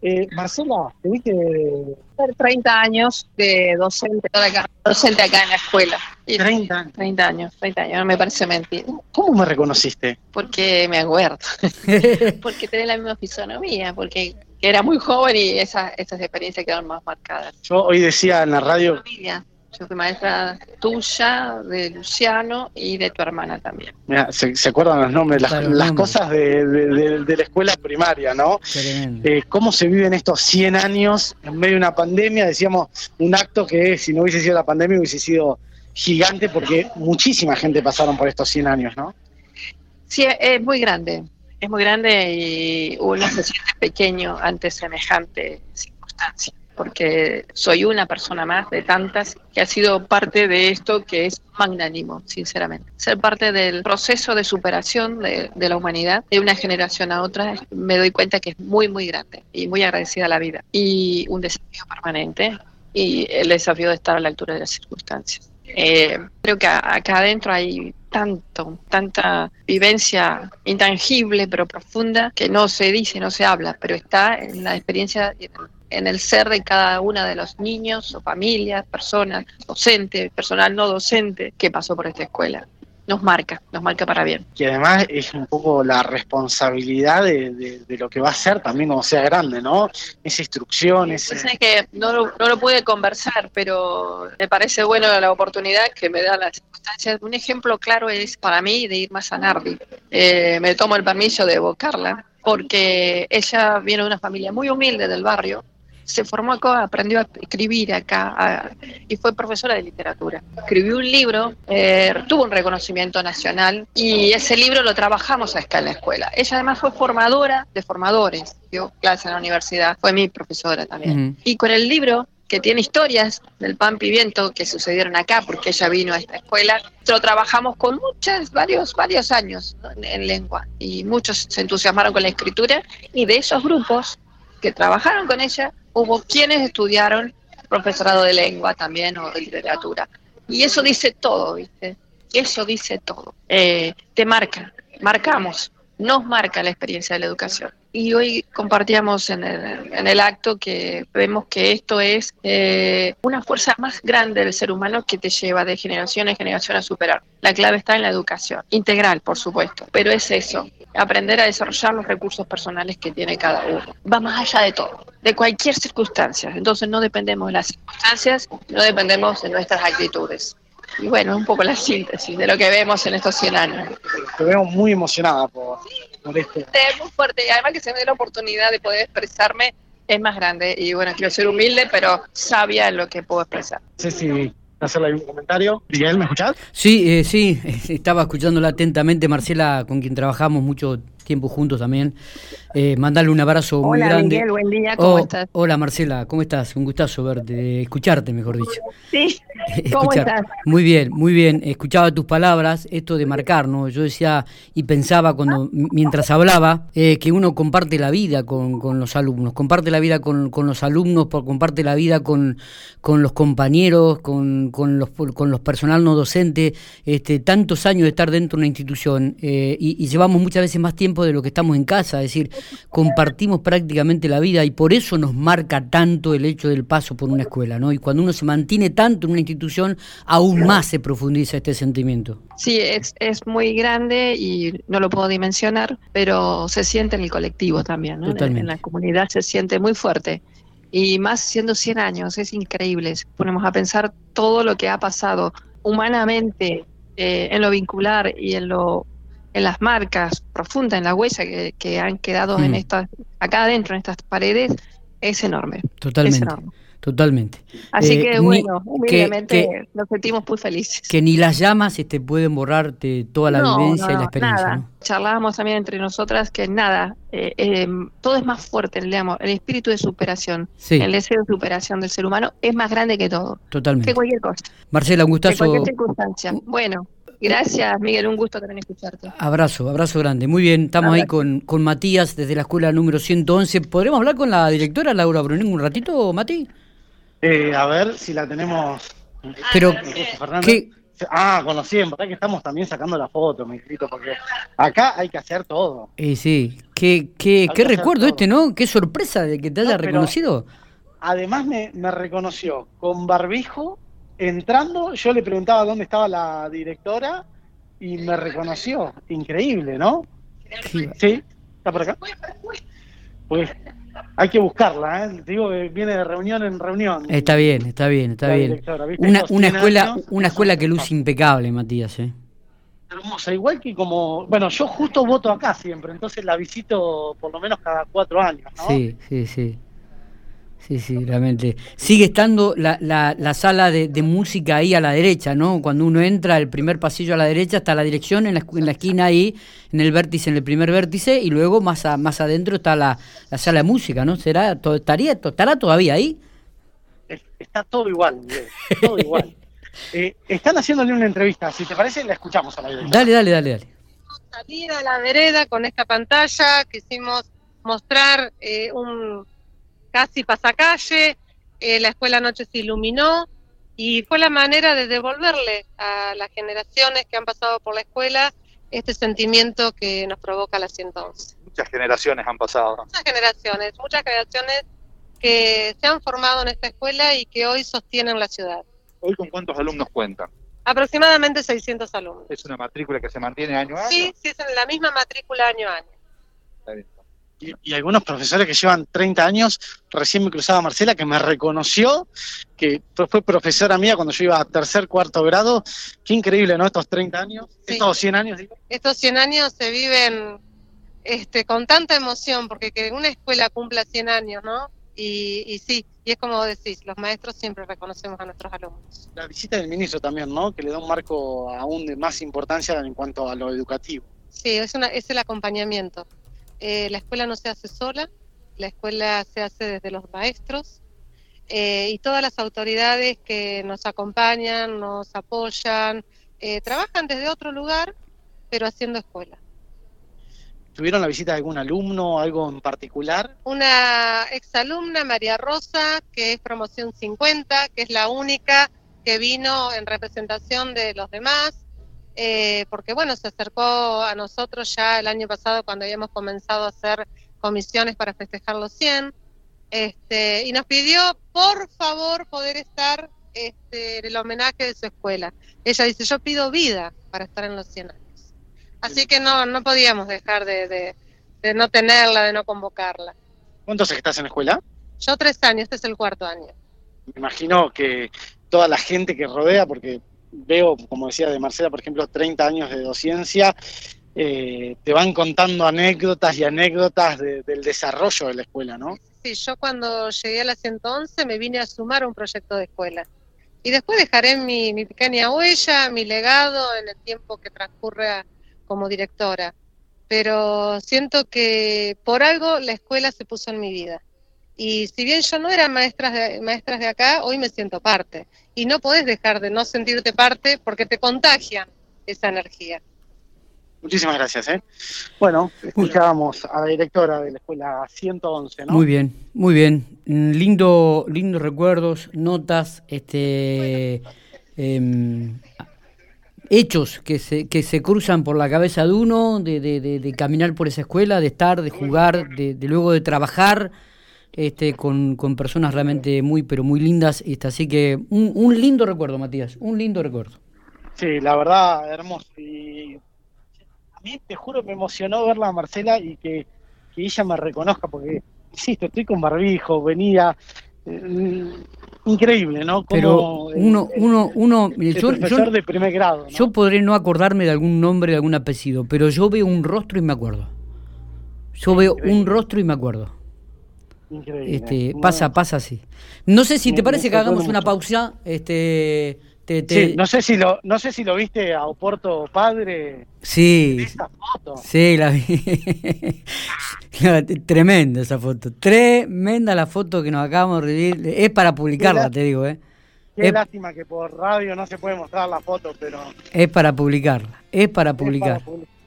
Eh, Marcela, te viste 30 años de docente, acá, docente acá en la escuela. 30 30 años, 30 años, no me parece mentira. ¿Cómo me reconociste? Porque me acuerdo. porque tenés la misma fisonomía, porque era muy joven y esas, esas experiencias quedaron más marcadas. Yo hoy decía en la radio... Yo fui maestra tuya, de Luciano y de tu hermana también. Mira, se, acuerdan los nombres, las, cosas de, la escuela primaria, ¿no? Eh, ¿Cómo se viven estos 100 años en medio de una pandemia? Decíamos, un acto que si no hubiese sido la pandemia hubiese sido gigante porque muchísima gente pasaron por estos 100 años, ¿no? Sí, es muy grande, es muy grande y uno se siente pequeño ante semejante circunstancia porque soy una persona más de tantas que ha sido parte de esto que es magnánimo, sinceramente. Ser parte del proceso de superación de, la humanidad de una generación a otra, me doy cuenta que es muy, muy grande y muy agradecida a la vida. Y un desafío permanente y el desafío de estar a la altura de las circunstancias. Eh, creo que acá adentro hay tanto, tanta vivencia intangible pero profunda que no se dice, no se habla, pero está en la experiencia en el ser de cada una de los niños o familias, personas, docentes, personal no docente que pasó por esta escuela. Nos marca, nos marca para bien. Y además es un poco la responsabilidad de, lo que va a ser también cuando sea grande, ¿no? Esa instrucción, ese... Pues que no lo, no lo pude conversar, pero me parece bueno la oportunidad que me da las circunstancias. Un ejemplo claro es para mí de ir más a Nardi. Eh, me tomo el permiso de evocarla porque ella viene de una familia muy humilde del barrio, se formó acá, aprendió a escribir acá y fue profesora de literatura. Escribió un libro, eh, tuvo un reconocimiento nacional y ese libro lo trabajamos acá en la escuela. Ella además fue formadora de formadores, dio clase en la universidad, fue mi profesora también. Y con el libro que tiene historias del pan pimiento que sucedieron acá, porque ella vino a esta escuela. Lo trabajamos con muchas, varios, varios años en lengua y muchos se entusiasmaron con la escritura y de esos grupos que trabajaron con ella hubo quienes estudiaron profesorado de lengua también o de literatura. Y eso dice todo, ¿viste? Eso dice todo. Eh, te marca, marcamos, nos marca la experiencia de la educación. Y hoy compartíamos en el, en el acto que vemos que esto es eh, una fuerza más grande del ser humano que te lleva de generación en generación a superar. La clave está en la educación, integral, por supuesto, pero es eso, aprender a desarrollar los recursos personales que tiene cada uno. Va más allá de todo, de cualquier circunstancia. Entonces no dependemos de las circunstancias, no dependemos de nuestras actitudes. Y bueno, un poco la síntesis de lo que vemos en estos 100 años. Te veo muy emocionada por, por esto. Es muy fuerte y además que se me dé la oportunidad de poder expresarme es más grande. Y bueno, quiero ser humilde, pero sabia en lo que puedo expresar. Sí, sí, hacerle un comentario. Miguel, ¿me escuchás? Sí, eh, sí, estaba escuchándola atentamente, Marcela, con quien trabajamos mucho tiempo juntos también. Eh, mandarle un abrazo muy grande. Miguel, buen día, ¿cómo oh, estás? Hola Marcela, ¿cómo estás? Un gustazo verte, escucharte, mejor dicho. Sí, ¿cómo estás? Muy bien, muy bien. Escuchaba tus palabras, esto de marcar, ¿no? Yo decía y pensaba cuando mientras hablaba eh, que uno comparte la vida con, con, los alumnos, comparte la vida con, con los alumnos, comparte la vida con, con los compañeros, con, con, los, con los personal no docente, este, tantos años de estar dentro de una institución eh, y llevamos muchas veces más tiempo de lo que estamos en casa, es decir, compartimos prácticamente la vida y por eso nos marca tanto el hecho del paso por una escuela, ¿no? Y cuando uno se mantiene tanto en una institución, aún más se profundiza este sentimiento. Sí, es, es muy grande y no lo puedo dimensionar, pero se siente en el colectivo también, ¿no? En, la comunidad se siente muy fuerte y más siendo 100 años, es increíble. Ponemos a pensar todo lo que ha pasado humanamente eh, en lo vincular y en lo en las marcas profundas, en la huella que, han quedado en mm. estas, acá adentro, en estas paredes, es enorme. Totalmente. Totalmente. Así eh, que bueno, humildemente nos sentimos muy felices. Que ni las llamas este, pueden borrarte toda la vivencia y la experiencia. Nada. Charlábamos también entre nosotras que nada, eh, eh, todo es más fuerte, digamos, el espíritu de superación, el deseo de superación del ser humano es más grande que todo. Totalmente. Que cualquier cosa. Marcela, un gustazo. cualquier circunstancia. Bueno. Gracias, Miguel, un gusto también escucharte. Abrazo, abrazo grande. Muy bien, estamos ahí con, con Matías desde la escuela número 111. ¿Podremos hablar con la directora Laura Bruning un ratito, Mati? Eh, a ver si la tenemos. Pero, ¿qué, Ah, con los 100, que estamos también sacando la foto, mi grito, porque acá hay que hacer todo. Y sí, qué, qué, qué recuerdo este, ¿no? Qué sorpresa de que te haya reconocido. Además me, me reconoció con barbijo, entrando, yo le preguntaba dónde estaba la directora y me reconoció. Increíble, ¿no? Sí, está por acá. Pues hay que buscarla, ¿eh? digo que viene de reunión en reunión. Está bien, está bien, está bien. Una, una escuela, una escuela que luce impecable, Matías, ¿eh? Hermosa, igual que como, bueno, yo justo voto acá siempre, entonces la visito por lo menos cada cuatro años, ¿no? Sí, sí, sí. Sí, sí, realmente. Sigue estando la, la, la sala de, música ahí a la derecha, ¿no? Cuando uno entra, el primer pasillo a la derecha está la dirección en la, en la esquina ahí, en el vértice, en el primer vértice, y luego más, más adentro está la, la sala de música, ¿no? ¿Será, estaría, ¿Estará todavía ahí? Está todo igual, todo igual. Eh, están haciéndole una entrevista, si te parece, la escuchamos a la derecha. Dale, dale, dale, dale. Salir a la vereda con esta pantalla, quisimos mostrar eh, un casi pasacalle, eh, la escuela anoche se iluminó y fue la manera de devolverle a las generaciones que han pasado por la escuela este sentimiento que nos provoca la 111. Muchas generaciones han pasado. Muchas generaciones, muchas generaciones que se han formado en esta escuela y que hoy sostienen la ciudad. ¿Hoy con cuántos alumnos cuentan? Aproximadamente 600 alumnos. ¿Es una matrícula que se mantiene año a año? Sí, sí, es la misma matrícula año a año. Está bien y, algunos profesores que llevan 30 años, recién me cruzaba Marcela, que me reconoció, que fue profesora mía cuando yo iba a tercer, cuarto grado. Qué increíble, ¿no? Estos 30 años, estos 100 años, digo. Estos 100 años se viven este, con tanta emoción, porque que una escuela cumpla 100 años, ¿no? Y, y, sí, y es como decís, los maestros siempre reconocemos a nuestros alumnos. La visita del ministro también, ¿no? Que le da un marco aún de más importancia en cuanto a lo educativo. Sí, es, una, es el acompañamiento. Eh, la escuela no se hace sola, la escuela se hace desde los maestros eh, y todas las autoridades que nos acompañan, nos apoyan, eh, trabajan desde otro lugar, pero haciendo escuela. ¿Tuvieron la visita de algún alumno, algo en particular? Una exalumna, María Rosa, que es promoción 50, que es la única que vino en representación de los demás. Eh, porque bueno, se acercó a nosotros ya el año pasado cuando habíamos comenzado a hacer comisiones para festejar los 100, este, y nos pidió por favor poder estar este, en el homenaje de su escuela. Ella dice, yo pido vida para estar en los 100 años. Así que no, no podíamos dejar de, de, no tenerla, de no convocarla. ¿Cuántos estás en la escuela? Yo tres años, este es el cuarto año. Me imagino que toda la gente que rodea, porque veo, como decía de Marcela, por ejemplo, 30 años de docencia, eh, te van contando anécdotas y anécdotas del desarrollo de la escuela, ¿no? Sí, yo cuando llegué a la 111 me vine a sumar a un proyecto de escuela. Y después dejaré mi, mi pequeña huella, mi legado en el tiempo que transcurre como directora. Pero siento que por algo la escuela se puso en mi vida. Y si bien yo no era maestra de, maestras de acá, hoy me siento parte. Y no podés dejar de no sentirte parte porque te contagian esa energía. Muchísimas gracias. ¿eh? Bueno, escuchábamos a la directora de la escuela 111, ¿no? Muy bien, muy bien. Lindo, lindos recuerdos, notas, este, em, hechos que se, que se cruzan por la cabeza de uno, de, de, de, caminar por esa escuela, de estar, de jugar, de, luego de trabajar este, con, con, personas realmente muy, pero muy lindas. Este, así que un, un, lindo recuerdo, Matías, un lindo recuerdo. Sí, la verdad, hermoso. Y a mí, te juro, me emocionó verla a Marcela y que, que ella me reconozca, porque, insisto, estoy con barbijo, venía... Eh, increíble, ¿no? Pero uno, uno, uno, yo, profesor de primer grado. Yo podré no acordarme de algún nombre, de algún apellido, pero yo veo un rostro y me acuerdo. Yo veo un rostro y me acuerdo. Increíble. Este, pasa, pasa así. No sé si te parece que hagamos una pausa. Este, Sí, no sé si lo, no sé si lo viste a Oporto padre. Sí. Sí, la vi. Tremenda esa foto. Tremenda la foto que nos acabamos de vivir. Es para publicarla, te digo, ¿eh? Qué lástima que por radio no se puede mostrar la foto, pero. Es para publicarla. Es para publicar. Es para publicar.